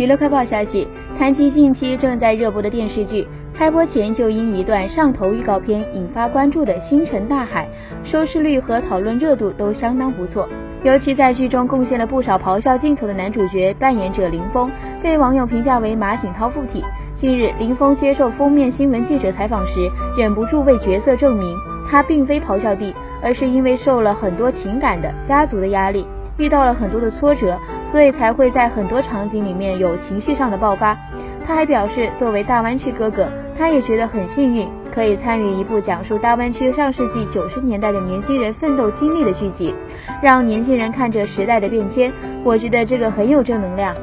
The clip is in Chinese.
娱乐快报消息，谈及近期正在热播的电视剧，开播前就因一段上头预告片引发关注的《星辰大海》，收视率和讨论热度都相当不错。尤其在剧中贡献了不少咆哮镜头的男主角扮演者林峰，被网友评价为马景涛附体。近日，林峰接受封面新闻记者采访时，忍不住为角色证明，他并非咆哮帝，而是因为受了很多情感的家族的压力，遇到了很多的挫折。所以才会在很多场景里面有情绪上的爆发。他还表示，作为大湾区哥哥，他也觉得很幸运，可以参与一部讲述大湾区上世纪九十年代的年轻人奋斗经历的剧集，让年轻人看着时代的变迁。我觉得这个很有正能量。